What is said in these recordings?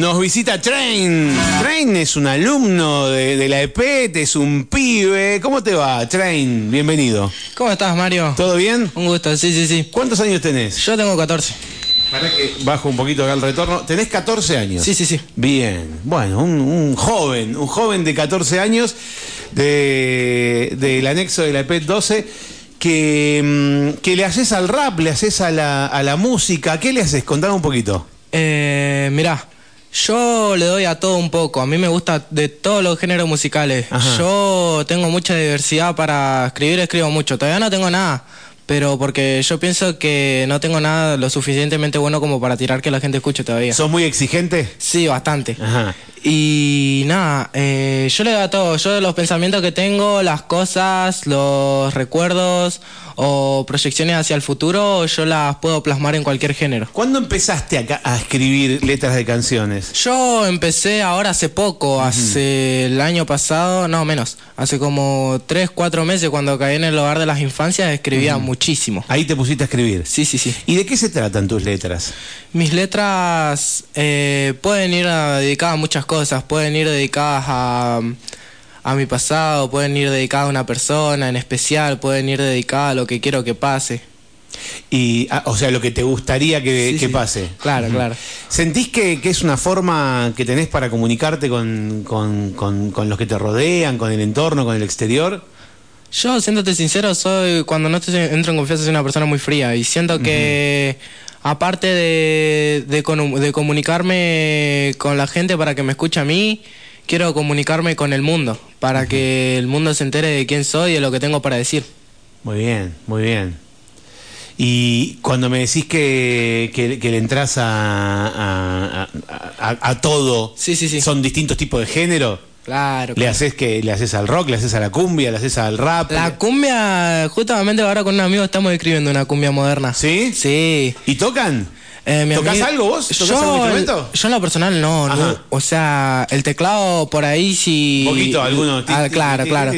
Nos visita Train. Train es un alumno de, de la EPET, es un pibe. ¿Cómo te va, Train? Bienvenido. ¿Cómo estás, Mario? ¿Todo bien? Un gusto, sí, sí, sí. ¿Cuántos años tenés? Yo tengo 14. Para que bajo un poquito acá el retorno. ¿Tenés 14 años? Sí, sí, sí. Bien. Bueno, un, un joven, un joven de 14 años de- del anexo de la EPET 12 que, mm, que le haces al rap, le haces a la, a la música. ¿Qué le haces? Contame un poquito. Eh, mirá, yo le doy a todo un poco. A mí me gusta de todos los géneros musicales. Ajá. Yo tengo mucha diversidad para escribir, escribo mucho. Todavía no tengo nada. Pero porque yo pienso que no tengo nada lo suficientemente bueno como para tirar que la gente escuche todavía. ¿Sos muy exigente? Sí, bastante. Ajá. Y nada, eh, yo le doy a todo. Yo los pensamientos que tengo, las cosas, los recuerdos o proyecciones hacia el futuro, yo las puedo plasmar en cualquier género. ¿Cuándo empezaste acá a escribir letras de canciones? Yo empecé ahora hace poco, hace el año pasado, no menos, hace como 3, 4 meses cuando caí en el hogar de las infancias, escribía muchísimo. Ahí te pusiste a escribir. Sí, sí, sí. ¿Y de qué se tratan tus letras? Mis letras eh, pueden ir a- dedicadas a muchas cosas, pueden ir dedicadas a, a mi pasado, pueden ir dedicadas a una persona en especial, pueden ir dedicadas a lo que quiero que pase. Y, ah, o sea, lo que te gustaría que, Sí, que sí. pase. Claro, claro. ¿Sentís que, que es una forma que tenés para comunicarte con, con- con- con los que te rodean, con el entorno, con el exterior? Yo, siéndote sincero, soy cuando no estoy, entro en confianza soy una persona muy fría y siento que aparte de, de, comunicarme con la gente para que me escuche a mí, quiero comunicarme con el mundo, para que el mundo se entere de quién soy y de lo que tengo para decir. Muy bien, muy bien. Y cuando me decís que, que- que le entras a, a- a- a- a todo, Sí, sí, sí. ¿son distintos tipos de género? Claro. ¿Le haces que le haces al rock, le haces a la cumbia, le haces al rap? La cumbia, justamente ahora con un amigo estamos escribiendo una cumbia moderna. ¿Sí? Sí. ¿Y tocan? Eh, ¿Tocás amigo- algo vos? ¿Tocás yo, algún instrumento? Yo en lo personal no, no. O sea, el teclado por ahí sí. Un poquito, algunos. Ah, claro, claro.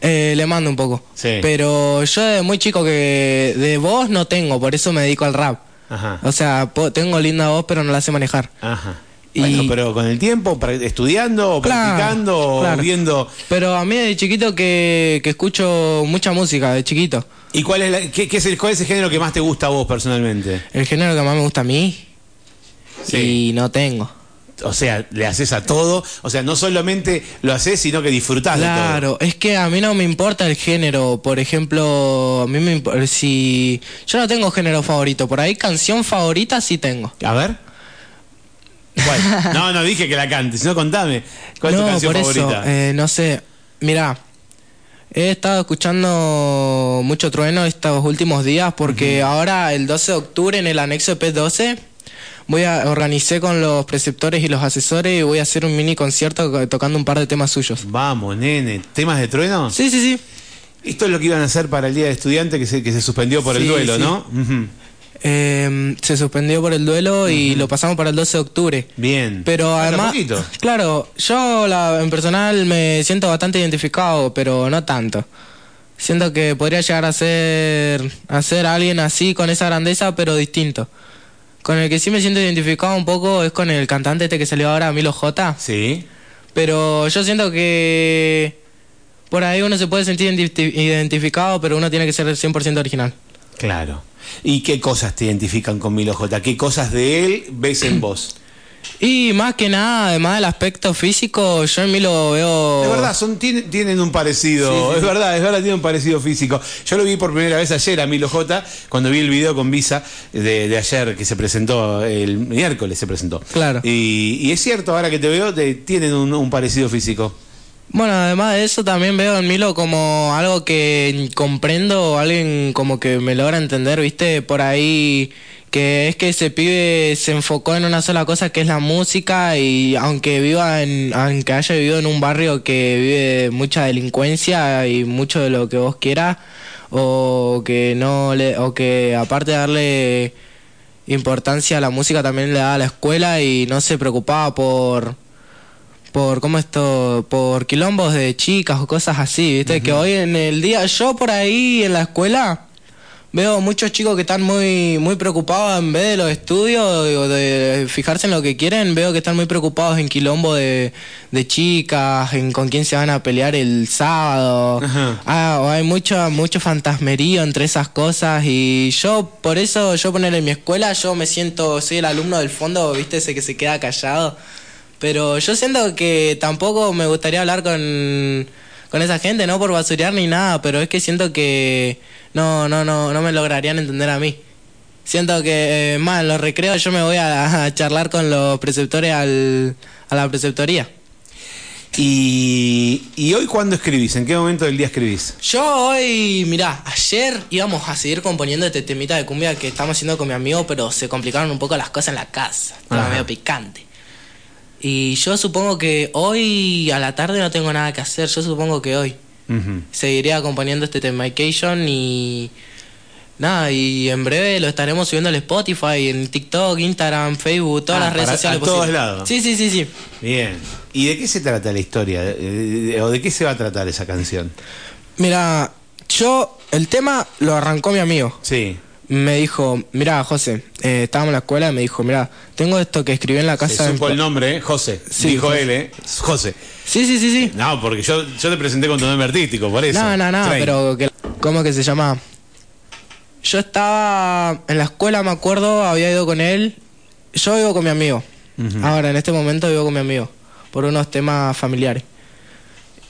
Eh, le mando un poco. Sí. Pero yo de muy chico que de voz no tengo, por eso me dedico al rap. Ajá. O sea, tengo linda voz, pero no la sé manejar. Ajá. Y- Bueno, pero con el tiempo, estudiando, Claro, practicando, claro. viendo. Pero a mí de chiquito que, que escucho mucha música, de chiquito. ¿Y cuál es, la- qué, qué es el, cuál es el género que más te gusta a vos personalmente? El género que más me gusta a mí. Sí. Y no tengo. O sea, le haces a todo. O sea, no solamente lo haces, sino que disfrutás de todo. Claro, es que a mí no me importa el género. Por ejemplo, a mí me si yo no tengo género favorito, por ahí canción favorita sí tengo. A ver. No, no dije que la cantes, sino contame. ¿Cuál es tu no, canción por favorita? eso, eh, no sé. Mira, he estado escuchando mucho trueno estos últimos días porque ahora el 12 de octubre en el anexo de P12 voy a organicé con los preceptores y los asesores y voy a hacer un mini concierto tocando un par de temas suyos. Vamos, nene. ¿Temas de trueno? Sí, sí, sí. Esto es lo que iban a hacer para el Día de Estudiante que se, que se suspendió por el duelo, sí. ¿no? Ujú. Eh, se suspendió por el duelo y lo pasamos para el 12 de octubre. Bien. Pero además, claro, yo la, en personal me siento bastante identificado, pero no tanto. Siento que podría llegar a ser, a ser alguien así, con esa grandeza, pero distinto. Con el que sí me siento identificado un poco es con el cantante este que salió ahora, Milo J. Sí. Pero yo siento que por ahí uno se puede sentir identi- identificado, pero uno tiene que ser 100% original. Claro. ¿Y qué cosas te identifican con Milo J? ¿Qué cosas de él ves en vos? Y más que nada, además del aspecto físico, yo en Milo veo... Es verdad, son, tienen, tienen un parecido. Sí, sí. Es verdad, es verdad, tienen un parecido físico. Yo lo vi por primera vez ayer a Milo J, cuando vi el video con Visa de, de ayer que se presentó, el miércoles se presentó. Claro. Y, y es cierto, ahora que te veo, te- tienen un, un parecido físico. Bueno, además de eso también veo en Milo como algo que comprendo, alguien como que me logra entender, ¿viste? Por ahí que es que ese pibe se enfocó en una sola cosa que es la música y aunque viva en aunque haya vivido en un barrio que vive mucha delincuencia y mucho de lo que vos quieras o que no le o que aparte de darle importancia a la música también le daba a la escuela y no se preocupaba por por cómo esto por quilombos de chicas o cosas así viste que hoy en el día yo por ahí en la escuela veo muchos chicos que están muy, muy preocupados en vez de los estudios o de fijarse en lo que quieren, veo que están muy preocupados en quilombo de, de chicas, en con quién se van a pelear el sábado. Ajá. Ah, o hay mucho, mucho fantasmerío entre esas cosas y yo, por eso, yo poner en mi escuela, yo me siento, soy el alumno del fondo, viste, ese que se queda callado. Pero yo siento que tampoco me gustaría hablar con, con esa gente, no por basurear ni nada, pero es que siento que no, no, no, no me lograrían entender a mí. Siento que, eh, más, en los recreos yo me voy a, a charlar con los preceptores al, a la preceptoría. Y, y hoy cuándo escribís? ¿En qué momento del día escribís? Yo hoy, mirá, ayer íbamos a seguir componiendo este temita de cumbia que estamos haciendo con mi amigo, pero se complicaron un poco las cosas en la casa. Estaba Ajá. medio picante. Y yo supongo que hoy a la tarde no tengo nada que hacer. Yo supongo que hoy Ujú. seguiría componiendo este Temication y nada, y en breve lo estaremos subiendo al Spotify, en TikTok, Instagram, Facebook, todas Ah, las redes para- sociales a todos posibles. lados. Sí, sí, sí, sí. Bien. ¿Y de qué se trata la historia? Eh, ¿O de qué se va a tratar esa canción? Mira, yo el tema lo arrancó mi amigo. Sí. Me dijo, mira, José, eh, estábamos en la escuela y me dijo, mira, tengo esto que escribí en la Se casa. de mi supo el pa-". nombre, ¿eh? José. Sí, Dijo José. él, ¿eh? José. Sí, sí, sí, sí. No, porque yo, yo te presenté con tu nombre artístico, por eso. No, no, no, Train. pero que, ¿cómo que se llama? Yo estaba en la escuela, me acuerdo, había ido con él. Yo vivo con mi amigo. Ahora, en este momento vivo con mi amigo, por unos temas familiares.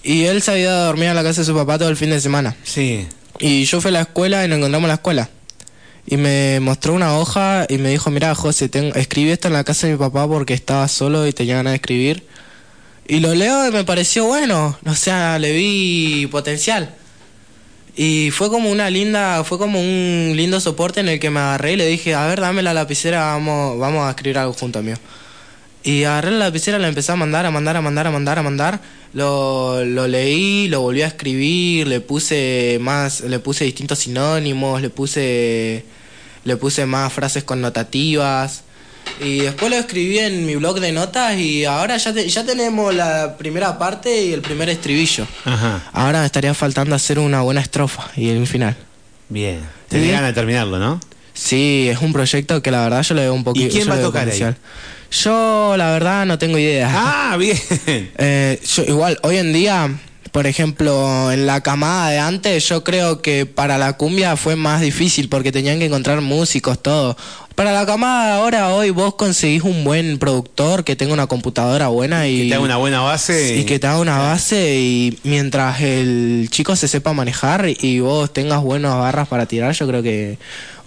Y él se había ido a dormir en la casa de su papá todo el fin de semana. Sí. Y yo fui a la escuela y nos encontramos en la escuela. Y me mostró una hoja y me dijo, mira José, ten- escribí esto en la casa de mi papá porque estaba solo y tenía ganas de escribir. Y lo leo y me pareció bueno, o sea, le vi potencial. Y fue como una linda, fue como un lindo soporte en el que me agarré y le dije, a ver, dame la lapicera, vamos, vamos a escribir algo junto mío. Y agarré la lapicera, la empecé a mandar, a mandar, a mandar, a mandar, a mandar. Lo, lo leí, lo volví a escribir, le puse más, le puse distintos sinónimos, le puse, le puse más frases connotativas. Y después lo escribí en mi blog de notas y ahora ya, te- ya tenemos la primera parte y el primer estribillo. Ajá. Ahora me estaría faltando hacer una buena estrofa y el final. Bien. Tenés Sí. ganas de terminarlo, ¿no? Sí, es un proyecto que la verdad yo le veo un poquito. ¿Y quién va a tocar ahí? Yo la verdad no tengo idea. Ah, bien. Eh, yo, igual, hoy en día, por ejemplo, en la camada de antes, yo creo que para la cumbia fue más difícil porque tenían que encontrar músicos, todo. Para la camada de ahora, hoy vos conseguís un buen productor que tenga una computadora buena y Que te haga una buena base. y que te haga una base y mientras el chico se sepa manejar y vos tengas buenas barras para tirar, yo creo que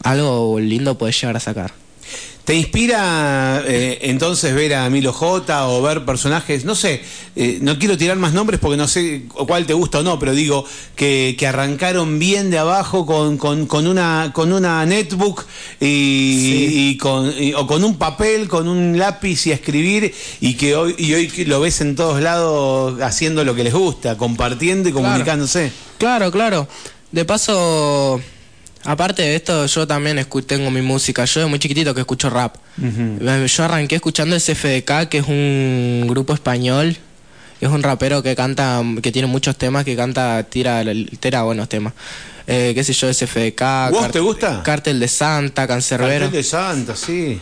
algo lindo podés llegar a sacar. ¿Te inspira eh, entonces ver a Milo J o ver personajes? No sé, eh, no quiero tirar más nombres porque no sé cuál te gusta o no, pero digo que, que arrancaron bien de abajo con, con, con una, con una netbook y, y con, y- o con un papel, con un lápiz y a escribir y que hoy, y hoy lo ves en todos lados haciendo lo que les gusta, compartiendo y Claro. comunicándose. Claro, claro. De paso, aparte de esto, yo también tengo mi música. Yo de muy chiquitito que escucho rap. Yo arranqué escuchando SFDK, que es un grupo español. Es un rapero que canta, que tiene muchos temas, que canta, tira, tira buenos temas. Eh, qué sé yo, SFDK. ¿Vos te gusta? Cártel de Santa, Cancerbero. Cartel de Santa, sí.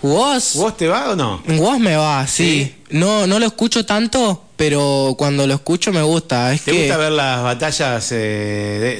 ¿Vos? ¿Vos te va o no? Vos me va, sí. ¿Sí? No, no lo escucho tanto, pero cuando lo escucho me gusta. Es ¿Te que gusta ver las batallas eh,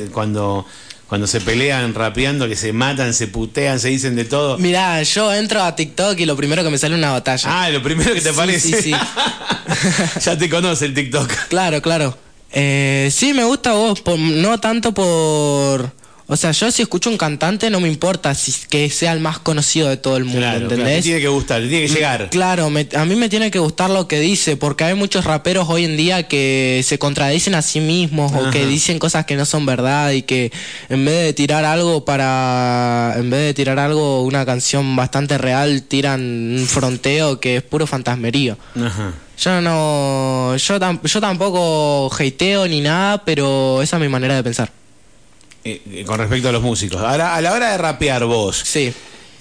de- cuando, cuando se pelean rapeando, que se matan, se putean, se dicen de todo? Mirá, yo entro a TikTok y lo primero que me sale es una batalla. Ah, lo primero que te Sí, aparece. sí, sí. ya te conoce el TikTok. Claro, claro. Eh, sí, me gusta vos, por- no tanto por... O sea, yo si escucho un cantante no me importa si que sea el más conocido de todo el mundo, Claro, claro, te ¿entendés? tiene que gustar, te tiene que llegar. Claro, me- a mí me tiene que gustar lo que dice, porque hay muchos raperos hoy en día que se contradicen a sí mismos o que dicen cosas que no son verdad y que en vez de tirar algo para, en vez de tirar algo, una canción bastante real, tiran un fronteo que es puro fantasmerío. Ajá. Yo no, yo, tam- yo tampoco hateo ni nada, pero esa es mi manera de pensar. Eh, eh, con respecto a los músicos. Ahora, a la hora de rapear vos, Sí.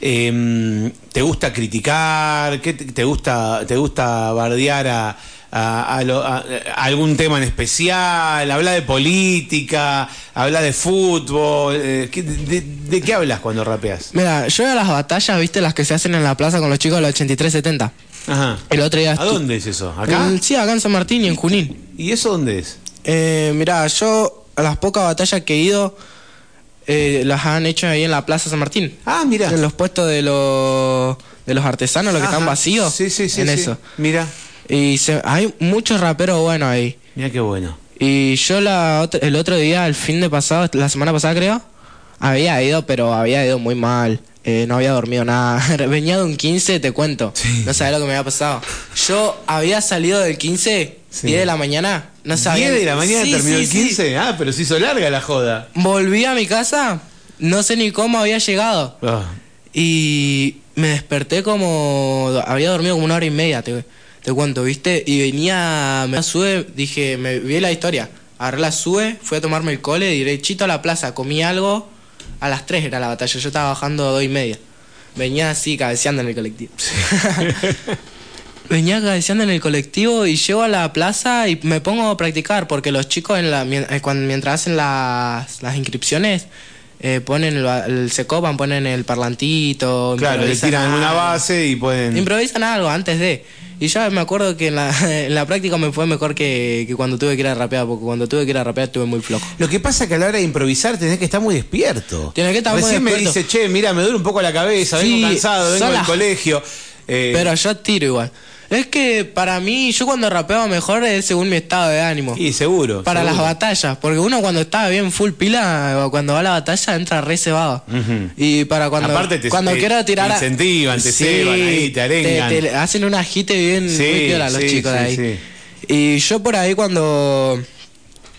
eh, ¿te gusta criticar? ¿Qué te, te gusta, te gusta bardear a, a, a lo- a- a algún tema en especial? ¿Habla de política? ¿Habla de fútbol? Eh, ¿qué- de, de qué hablas cuando rapeas? Mira, yo veo las batallas, viste, las que se hacen en la plaza con los chicos de la 8370. Ajá. El otro día ¿A dónde es eso? ¿Acá? Mm, Sí, acá en San Martín y en Junín. ¿Y eso dónde es? Eh, mira, yo a las pocas batallas que he ido eh, las han hecho ahí en la Plaza San Martín. Ah, mira. En los puestos de los de los artesanos, los que están vacíos. Sí, sí, sí. En sí. eso. Mira, Y se- hay muchos raperos buenos ahí. mira qué bueno. Y yo la el otro día, el fin de pasado, la semana pasada creo, había ido, pero había ido muy mal. Eh, no había dormido nada. Venía de un 15, te cuento. No sabía lo que me había pasado. Yo había salido del 15, Sí. 10 de la mañana. No sabía. 10 de la mañana Sí, terminó sí, el sí. 15. Ah, pero se hizo larga la joda. Volví a mi casa, no sé ni cómo había llegado. Ah, Y me desperté como. Había dormido como una hora y media, te, te cuento, ¿viste? Y venía. Me sube, dije, me vi la historia. Agarré la sube, fui a tomarme el cole, derechito a la plaza, comí algo. A las 3 era la batalla, yo estaba bajando a 2 y media. Venía así, cabeceando en el colectivo. Venía cabeceando en el colectivo y llego a la plaza y me pongo a practicar porque los chicos en la, eh, mientras hacen las, las inscripciones eh, ponen el, el- se copan, ponen el parlantito, claro, le tiran algo. base y pueden. Improvisan algo antes de. Y yo me acuerdo que en la, en la práctica me fue mejor que, que cuando tuve que ir a rapear, porque cuando tuve que ir a rapear estuve muy flojo. Lo que pasa es que a la hora de improvisar tenés que estar muy despierto. Tenés que estar muy Recién me despierto. dice, che, mira, me duele un poco la cabeza, Sí, vengo cansado, vengo del las- colegio. Eh, Pero yo tiro igual. Es que para mí, yo cuando rapeaba mejor es según mi estado de ánimo. Y seguro. para las batallas, porque uno cuando está bien full pila, cuando va a la batalla entra re cebado. Y para cuando, Aparte te- cuando te- quiero tirar... te incentivan, te ceban ahí, te arengan. te hacen un agite bien Sí, muy piola los sí, chicos de ahí. sí. Y yo por ahí cuando...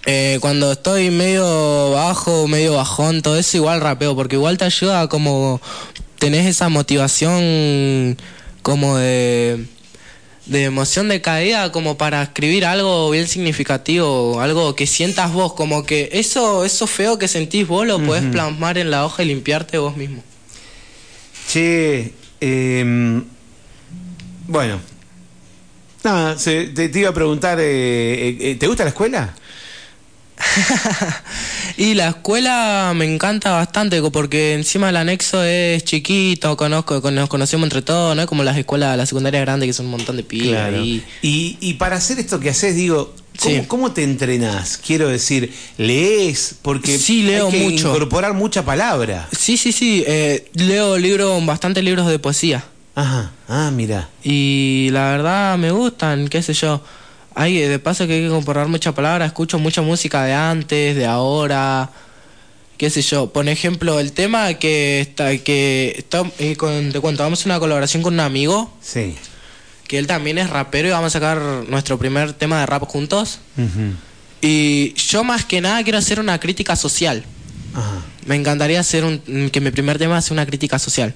eh, cuando estoy medio bajo, medio bajón, todo eso igual rapeo, porque igual te ayuda como tenés esa motivación como de de emoción de caída como para escribir algo bien significativo, algo que sientas vos, como que eso eso feo que sentís vos lo podés plasmar en la hoja y limpiarte vos mismo. Che, eh, bueno. Nada, se- te, te iba a preguntar, eh, eh, ¿te gusta la escuela? y la escuela me encanta bastante porque encima el anexo es chiquito, conozco, con- nos conocemos entre todos, no es como las escuelas, la secundaria grande que son un montón de pibes y Y, y para hacer esto que haces, digo, ¿cómo, Sí. cómo te entrenás? Quiero decir, ¿lees? Porque Sí, leo hay que mucho. incorporar mucha palabra. Sí, sí, sí, eh, leo libros, bastantes libros de poesía. Ajá, ah, mira. Y la verdad me gustan, qué sé yo. Hay, de paso que hay que incorporar mucha palabra, escucho mucha música de antes, de ahora, qué sé yo. Por ejemplo, el tema que está, que está, eh, con- te cuento, vamos a una colaboración con un amigo, Sí. que él también es rapero y vamos a sacar nuestro primer tema de rap juntos. Y yo más que nada quiero hacer una crítica social. Ajá. Me encantaría hacer un, que mi primer tema sea una crítica social.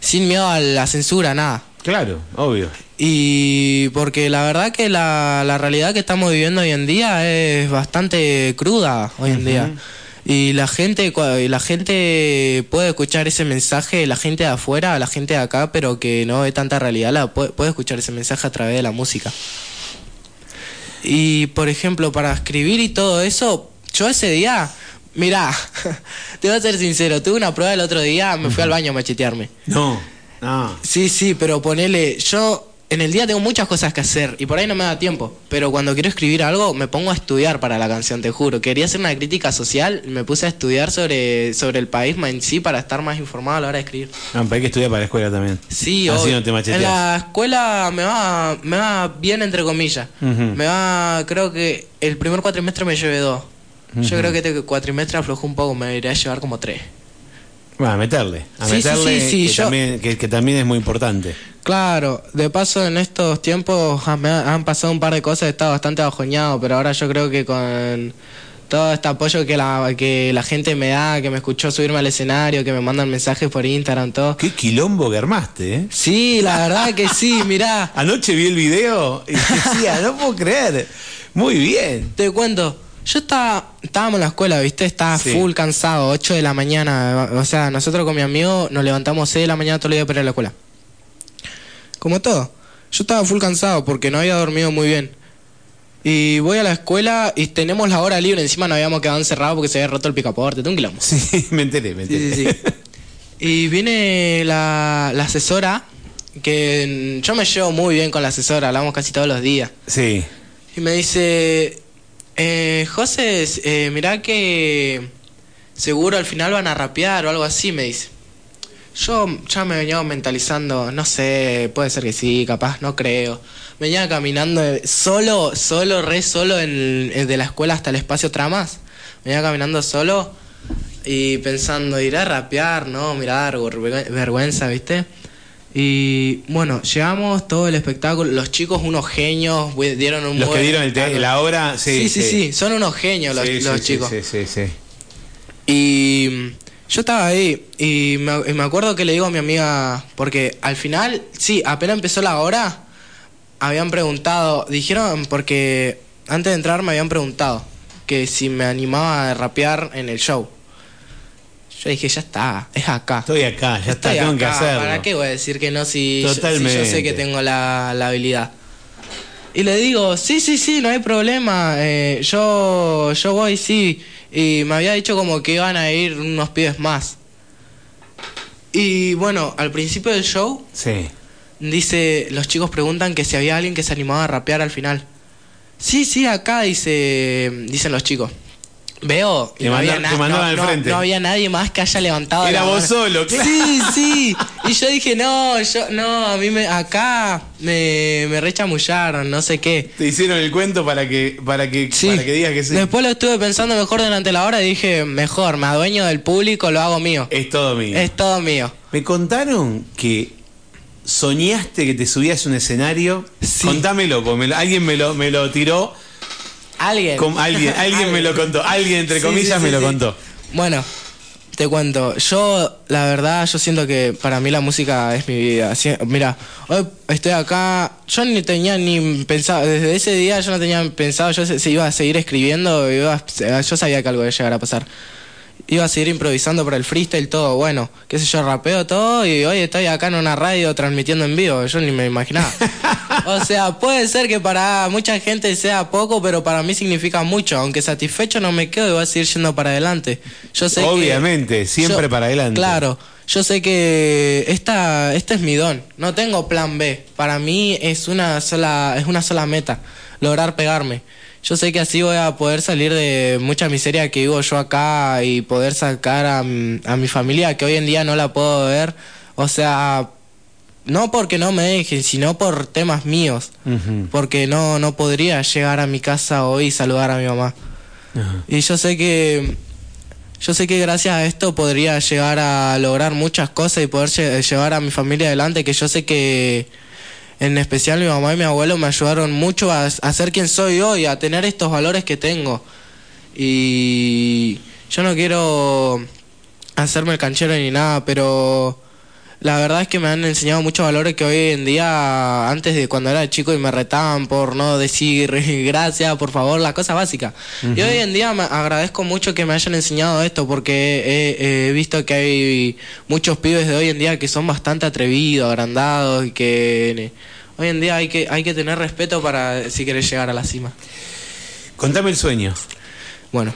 Sin miedo a la censura, nada. Claro, obvio. Y porque la verdad que la, la realidad que estamos viviendo hoy en día es bastante cruda hoy en día. Y la gente, y la gente puede escuchar ese mensaje, la gente de afuera, la gente de acá, pero que no ve tanta realidad, la puede, puede escuchar ese mensaje a través de la música. Y por ejemplo, para escribir y todo eso, yo ese día, mirá, te voy a ser sincero, tuve una prueba el otro día, me fui al baño a machetearme. No, no. Sí, sí, pero ponele, yo en el día tengo muchas cosas que hacer y por ahí no me da tiempo, pero cuando quiero escribir algo me pongo a estudiar para la canción, te juro. Quería hacer una crítica social, me puse a estudiar sobre, sobre el país en sí para estar más informado a la hora de escribir. No, pero hay que estudiar para la escuela también. Sí, Así no te macheteas. En la escuela me va, me va bien entre comillas. Me va, creo que el primer cuatrimestre me llevé dos. Yo creo que este cuatrimestre aflojó un poco, me iré a llevar como tres. Bueno, a meterle. A Sí, meterle, sí, sí, que, yo- también, que, que también es muy importante. Claro, de paso en estos tiempos han pasado un par de cosas, he estado bastante bajoñado, pero ahora yo creo que con todo este apoyo que la, que la gente me da, que me escuchó subirme al escenario, que me mandan mensajes por Instagram, todo. Qué quilombo que armaste, ¿eh? Sí, la verdad que sí, mirá, Anoche vi el video y decía, no puedo creer. Muy bien. te cuento. Yo estaba, estábamos en la escuela, ¿viste? Estaba Sí. full cansado, 8 de la mañana. O sea, nosotros con mi amigo nos levantamos 6 de la mañana todos los días para ir a la escuela. Como todo. yo estaba full cansado porque no había dormido muy bien. Y voy a la escuela y tenemos la hora libre. Encima no habíamos quedado encerrados porque se había roto el picaporte. Tengo un quilombo. Sí, me enteré, me enteré. Sí, sí, sí. Y viene la, la asesora, que yo me llevo muy bien con la asesora, hablamos casi todos los días. Sí. Y me dice, eh, José, eh, mirá que seguro al final van a rapear o algo así, me dice. Yo ya me venía mentalizando, no sé, puede ser que sí, capaz, no creo. Venía caminando solo, solo, re solo en, de la escuela hasta el espacio Tramas. Venía caminando solo y pensando, iré a rapear, no, vergü- vergüenza, ¿viste? Y bueno, llegamos todo el espectáculo, los chicos unos genios, dieron un Los que buen dieron el la obra, sí. Sí, sí, sí, son unos genios los, Sí, los sí, sí, chicos. Sí, sí, sí. Y yo estaba ahí y me, y me acuerdo que le digo a mi amiga, porque al final, sí, apenas empezó la hora, habían preguntado, dijeron, porque antes de entrar me habían preguntado que si me animaba a rapear en el show. Yo dije, ya está, es acá. Estoy acá, ya está, Estoy tengo que hacerlo. ¿Para qué voy a decir que no si, yo- si yo, Totalmente. sé que tengo la, la habilidad? Y le digo, sí, sí, sí, no hay problema. eh, yo, yo voy, sí. Y me había dicho como que iban a ir unos pibes más. Y bueno, al principio del show, Sí. dice, los chicos preguntan que si había alguien que se animaba a rapear al final. Sí, sí, acá dice, dicen los chicos. Veo, y Te no, había mandan- na- te mandaban no- al frente. no había nadie más que haya levantado Era la vos mano. solo, claro. Sí, sí. Y yo dije, no, yo, no, a mí me, acá me, me rechamullaron, no sé qué. Te hicieron el cuento para que, para que, Sí. para que digas que sí. Después lo estuve pensando mejor durante la hora y dije, mejor, me adueño del público, lo hago mío. Es todo mío. Es todo mío. Me contaron que soñaste que te subías a un escenario. Sí. Contámelo, porque me alguien me lo, me lo tiró. Alguien. con- alguien, alguien me lo contó. Alguien, entre Sí, comillas, sí, me lo contó. Bueno, te cuento. Yo, la verdad, yo siento que para mí la música es mi vida. Mira, hoy estoy acá. Yo ni tenía ni pensado. Desde ese día yo no tenía pensado. Yo se, se iba a seguir escribiendo. Iba a- yo sabía que algo iba a llegar a pasar. Iba a seguir improvisando para el freestyle, todo. Bueno, qué sé yo, rapeo todo. Y hoy estoy acá en una radio transmitiendo en vivo. Yo ni me imaginaba. O sea, puede ser que para mucha gente sea poco, pero para mí significa mucho. Aunque satisfecho no me quedo y voy a seguir yendo para adelante. Yo sé que- Obviamente, siempre yo- para adelante. Claro, yo sé que esta, este es mi don. No tengo plan B. Para mí es una sola, es una sola meta, lograr pegarme. Yo sé que así voy a poder salir de mucha miseria que vivo yo acá y poder sacar a, a mi familia que hoy en día no la puedo ver. O sea, no porque no me dejen, sino por temas míos. Porque no, no podría llegar a mi casa hoy y saludar a mi mamá. Y yo sé que yo sé que gracias a esto podría llegar a lograr muchas cosas y poder lle- llevar a mi familia adelante, que yo sé que en especial mi mamá y mi abuelo me ayudaron mucho a, a ser quien soy hoy, a tener estos valores que tengo. Y yo no quiero hacerme el canchero ni nada, pero la verdad es que me han enseñado muchos valores que hoy en día, antes de cuando era chico y me retaban por no decir gracias, por favor, la cosa básica. Y hoy en día me agradezco mucho que me hayan enseñado esto porque he, he visto que hay muchos pibes de hoy en día que son bastante atrevidos, agrandados y que hoy en día hay que, hay que tener respeto para si querés llegar a la cima. Contame el sueño. Bueno,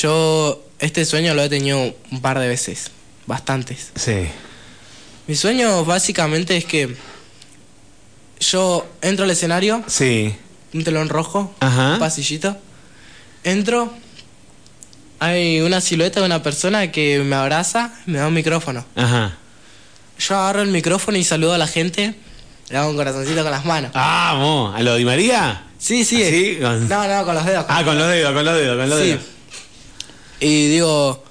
yo este sueño lo he tenido un par de veces, bastantes. Sí. Mi sueño básicamente es que yo entro al escenario, Sí. un telón rojo, Ajá. un pasillito, entro, hay una silueta de una persona que me abraza, me da un micrófono. Ajá. Yo agarro el micrófono y saludo a la gente, le hago un corazoncito con las manos. Vamos. ¿A lo de María? Sí, sí. ¿Así? Con- No, no, con los dedos. Ah, con los dedos, con los dedos, con los Sí. dedos. Y digo.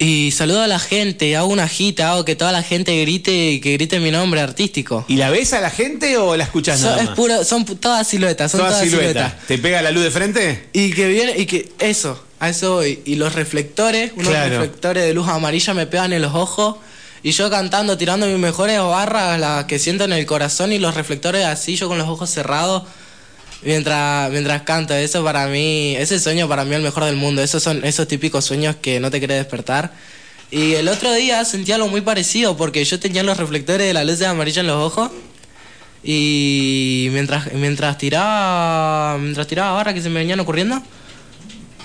Y saludo a la gente, hago una gita, hago que toda la gente grite, que grite mi nombre artístico. ¿Y la ves a la gente o la escuchas nada es puro, son todas siluetas, son Toda todas, silueta. siluetas. ¿Te pega la luz de frente? Y que viene, y que eso, a eso voy. Y los reflectores, unos Claro. reflectores de luz amarilla me pegan en los ojos. Y yo cantando, tirando mis mejores barras, las que siento en el corazón, y los reflectores así, yo con los ojos cerrados, mientras, mientras canto. Eso para mí, ese sueño para mí es el mejor del mundo. Esos son esos típicos sueños que no te querés despertar. Y el otro día sentí algo muy parecido, porque yo tenía los reflectores de la luz de amarilla en los ojos. Y mientras, mientras tiraba. Mientras tiraba barra que se me venían ocurriendo.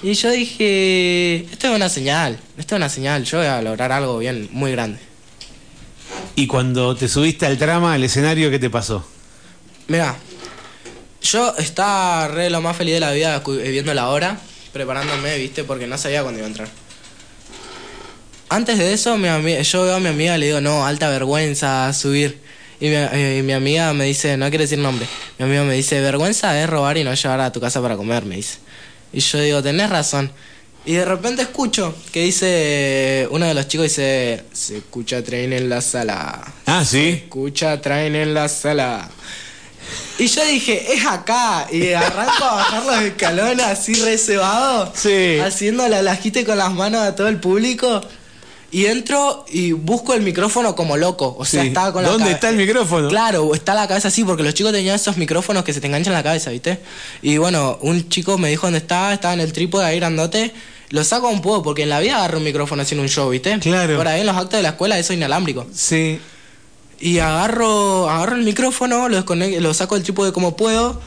Y yo dije. Esto es una señal. Esto es una señal. Yo voy a lograr algo bien, muy grande. Y cuando te subiste al trama, al escenario, ¿qué te pasó? Mira, yo estaba re lo más feliz de la vida eh, viendo la hora, preparándome, viste, porque no sabía cuándo iba a entrar. Antes de eso, mi yo veo a mi amiga y le digo, no, alta vergüenza subir. Y mi, eh, amiga me dice, no quiere decir nombre, mi amiga me dice, vergüenza es robar y no llevar a tu casa para comer, me dice. Y yo digo, tenés razón. Y de repente escucho que dice, uno de los chicos dice, se escucha tren en la sala. Ah, sí. Escucha, traen en la sala. Y yo dije, es acá. Y arranco a bajar los escalones así reservado. Sí. Haciendo la lajite con las manos a todo el público. Y entro y busco el micrófono como loco. O sea, Sí. estaba con la ¿Dónde está el micrófono? Claro, está la cabeza así, porque los chicos tenían esos micrófonos que se te enganchan en la cabeza, ¿viste? Y bueno, un chico me dijo dónde estaba, estaba en el trípode ahí grandote. Lo saco un poco, porque en la vida agarro un micrófono haciendo un show, ¿viste? Claro. Por ahí en los actos de la escuela eso es inalámbrico. Sí. Y agarro, agarro el micrófono, lo, lo saco del trípode como puedo.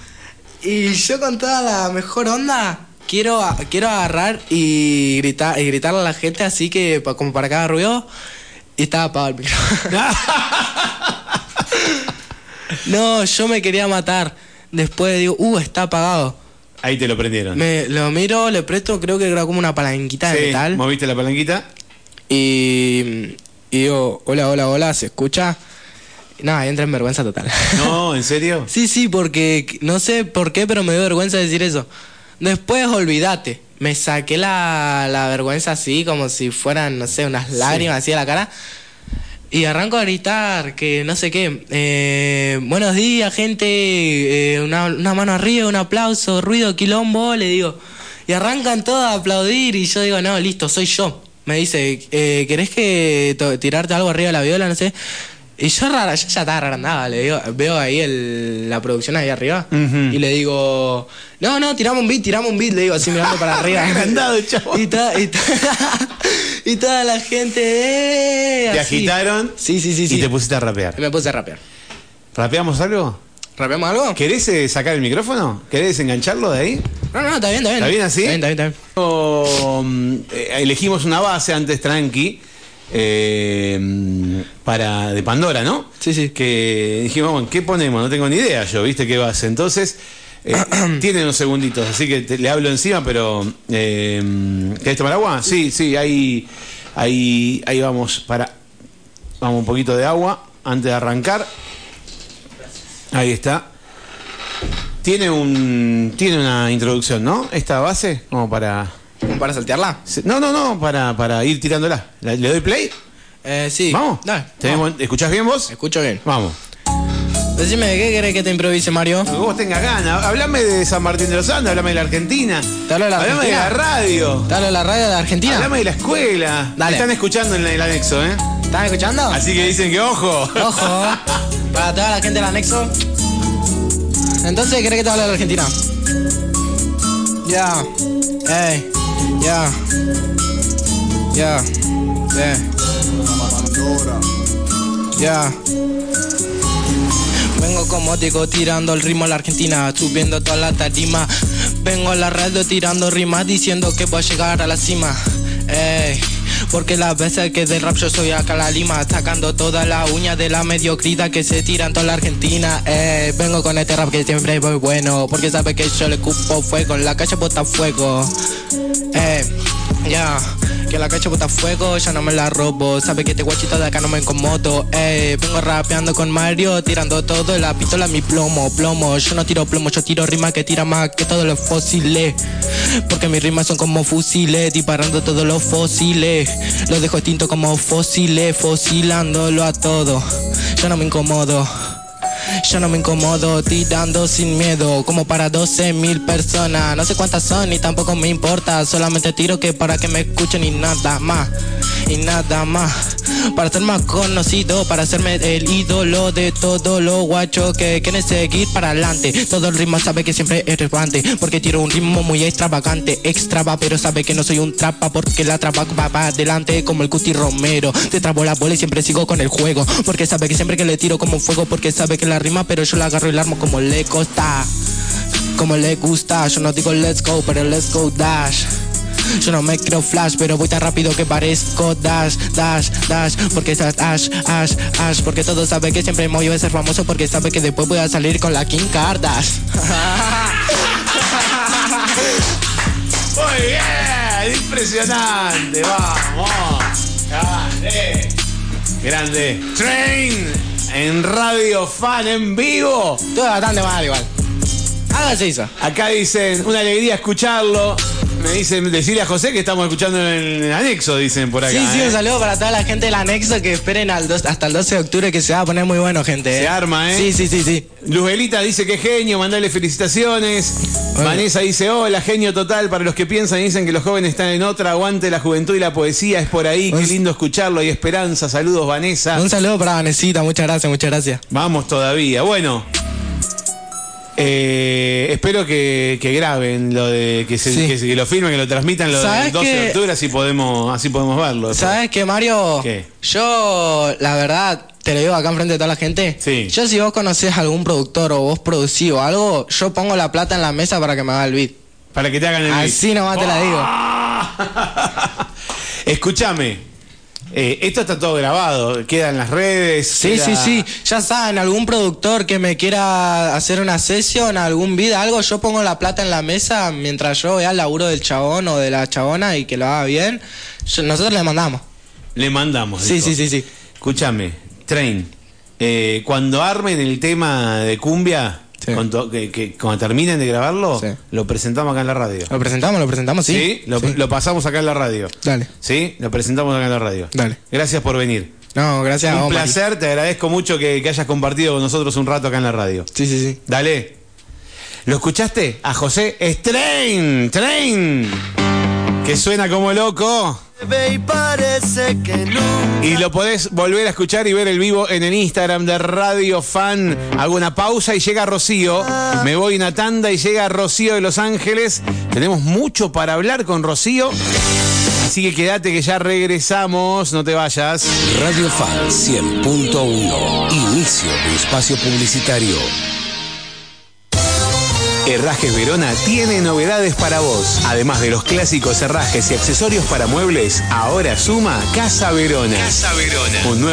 Y yo con toda la mejor onda quiero, quiero agarrar y gritar, y gritarle a la gente así que como para cada ruido. Y estaba apagado el micrófono. no, yo me quería matar. Después digo, uh, está apagado. Ahí te lo prendieron. Me lo miro, le presto, creo que era como una palanquita de Sí, metal. moviste la palanquita. Y, y digo, hola, hola, hola, ¿se escucha? Nada, entra en vergüenza total. No, ¿en serio? sí, sí, porque no sé por qué, pero me dio vergüenza decir eso. Después, olvídate. Me saqué la, la vergüenza así, como si fueran, no sé, unas lágrimas así a la cara. Y arranco a gritar que no sé qué. eh, buenos días, gente. eh, una, una mano arriba, un aplauso, ruido, quilombo, le digo. Y arrancan todos a aplaudir y yo digo, no, listo, soy yo. Me dice, eh, ¿querés que tirarte algo arriba de la viola? No sé. Y yo, rara, yo ya estaba rara le digo, veo ahí el, la producción ahí arriba y le digo, no, no, tiramos un beat, tiramos un beat, le digo así mirando para arriba. Agrandado chabón. y, to- y, to- y toda la gente, eh, Te así. agitaron Sí, sí, sí, y sí. te pusiste a rapear. Y me puse a rapear. ¿Rapeamos algo? ¿Rapeamos algo? ¿Querés eh, sacar el micrófono? ¿Querés engancharlo de ahí? No, no, está bien, está bien. ¿Está bien así? Está bien, está bien, está bien. O, mm, eh, elegimos una base antes tranqui eh, para de Pandora, ¿no? Sí, sí. Que dijimos, bueno, ¿qué ponemos? No tengo ni idea yo, ¿viste qué base? Entonces, eh, tiene unos segunditos, así que te- le hablo encima, pero eh, ¿querés tomar agua? Sí, sí, ahí, ahí, ahí vamos para vamos un poquito de agua antes de arrancar. Ahí está. Tiene un tiene una introducción, ¿no? Esta base como para ¿Como para saltearla? no, no, no, para, para ir tirándola. ¿La- ¿Le doy play? Eh, sí. Vamos. Dale. ¿Tenemos- ¿Escuchás bien vos? Escucho bien. Vamos. Decime, ¿de qué querés que te improvise, Mario? Que vos tengas ganas. Hablame de San Martín de los Andes, hablame de la Argentina. ¿Te hablo de la hablame Argentina? de la radio. ¿Te hablo de la radio de Argentina? Hablame de la escuela. Dale. Están escuchando en el anexo, ¿eh? ¿Estás escuchando? Así que dicen que ojo. Ojo, para toda la gente del anexo. Entonces, ¿querés que te hable de la Argentina? Ya, ey, ya, ya, eh, ya. Vengo como digo tirando el ritmo a la Argentina, subiendo toda la tarima. Vengo a la radio tirando rimas diciendo que voy a llegar a la cima. Ey, porque las veces que del rap yo soy acá la lima, sacando toda la uña de la mediocridad que se tira en toda la Argentina. Ey, vengo con este rap que siempre muy bueno, porque sabe que yo le cupo fuego, en la calle bota fuego. Ey, ya. Que la cacha bota fuego, ya no me la robo. Sabe que este guachito de acá no me incomodo. Ey, vengo rapeando con Mario, tirando todo, la pistola mi plomo, plomo. Yo no tiro plomo, yo tiro rimas que tira más que todos los fósiles. Porque mis rimas son como fusiles, disparando todos los fósiles. Los dejo extinto como fósiles, fosilándolo a todo. Yo no me incomodo. Yo no me incomodo tirando sin miedo, como para 12 mil personas. No sé cuántas son y tampoco me importa, solamente tiro que para que me escuchen y nada más. Y nada más. Para ser más conocido, para hacerme el ídolo de todo lo guacho que quieren seguir para adelante. Todo el ritmo sabe que siempre es relevante, porque tiro un ritmo muy extravagante, extrava, pero sabe que no soy un trapa, porque la trapa va para adelante como el Cuti Romero. Te trabo la bola y siempre sigo con el juego, porque sabe que siempre que le tiro como fuego, porque sabe que la rima, pero yo la agarro y la armo como le costa. Como le gusta, yo no digo let's go, pero let's go dash. Yo no me creo flash, pero voy tan rápido que parezco dash, dash, dash. Porque estás ash, ash, ash. Porque todos saben que siempre me voy a ser famoso. Porque sabe que después voy a salir con la Kim Kardashian. Muy bien, impresionante, vamos. Grande. Grande. Train en Radio Fan en vivo. Todo bastante mal igual. Algo se hizo. Acá dicen, una alegría escucharlo. Me dicen, decirle a José que estamos escuchando en el anexo, dicen por acá. Sí, sí, ¿eh? un saludo para toda la gente del anexo que esperen al dos- hasta el 12 de octubre que se va a poner muy bueno, gente. Se ¿eh? arma, ¿eh? Sí, sí, sí, sí. Luzbelita dice que genio, mandale felicitaciones. Bueno. Vanessa dice, hola, genio total. Para los que piensan y dicen que los jóvenes están en otra, aguante la juventud y la poesía, es por ahí. Qué Un- lindo escucharlo. Hay esperanza. Saludos, Vanessa. Un saludo para Vanesita, muchas gracias, muchas gracias. Vamos todavía. Bueno. Eh, espero que, que graben lo de que, se, Sí. que, lo filmen, que lo transmitan lo del ¿Sabes 12 de octubre, así podemos, así podemos verlo. ¿Sabes qué, Mario? ¿Qué? Yo, la verdad, te lo digo acá enfrente de toda la gente. Sí. Yo, si vos conocés algún productor o vos producís o algo, yo pongo la plata en la mesa para que me haga el beat. Para que te hagan el beat. Así nomás te la digo. Escúchame. Eh, esto está todo grabado, queda en las redes. Sí, queda- sí, sí. Ya saben, algún productor que me quiera hacer una sesión, algún beat, algo, yo pongo la plata en la mesa mientras yo vea el laburo del chabón o de la chabona y que lo haga bien. yo- nosotros le mandamos. Le mandamos. Sí, dijo. sí, sí, sí. Escúchame, Train. eh, cuando armen el tema de cumbia, Sí. cuando, que, que- cuando terminen de grabarlo, Sí. lo presentamos acá en la radio. ¿Lo presentamos? ¿Lo presentamos? Sí. Lo, Sí. lo pasamos acá en la radio. Dale. ¿Sí? Lo presentamos acá en la radio. Dale. Gracias por venir. No, gracias a Un vos, Mari. placer, te agradezco mucho que, que hayas compartido con nosotros un rato acá en la radio. Sí, sí, sí. Dale. ¿Lo escuchaste? A José es Train, Train. Que suena como loco. y lo podés volver a escuchar y ver el vivo en el Instagram de Radio Fan. Hago una pausa y llega Rocío. Me voy una tanda y llega Rocío de Los Ángeles. Tenemos mucho para hablar con Rocío. Así que quédate que ya regresamos. No te vayas. Radio Fan 100.1. Inicio de espacio publicitario. Herrajes Verona tiene novedades para vos. Además de los clásicos herrajes y accesorios para muebles, ahora suma Casa Verona. Casa Verona. Un nuevo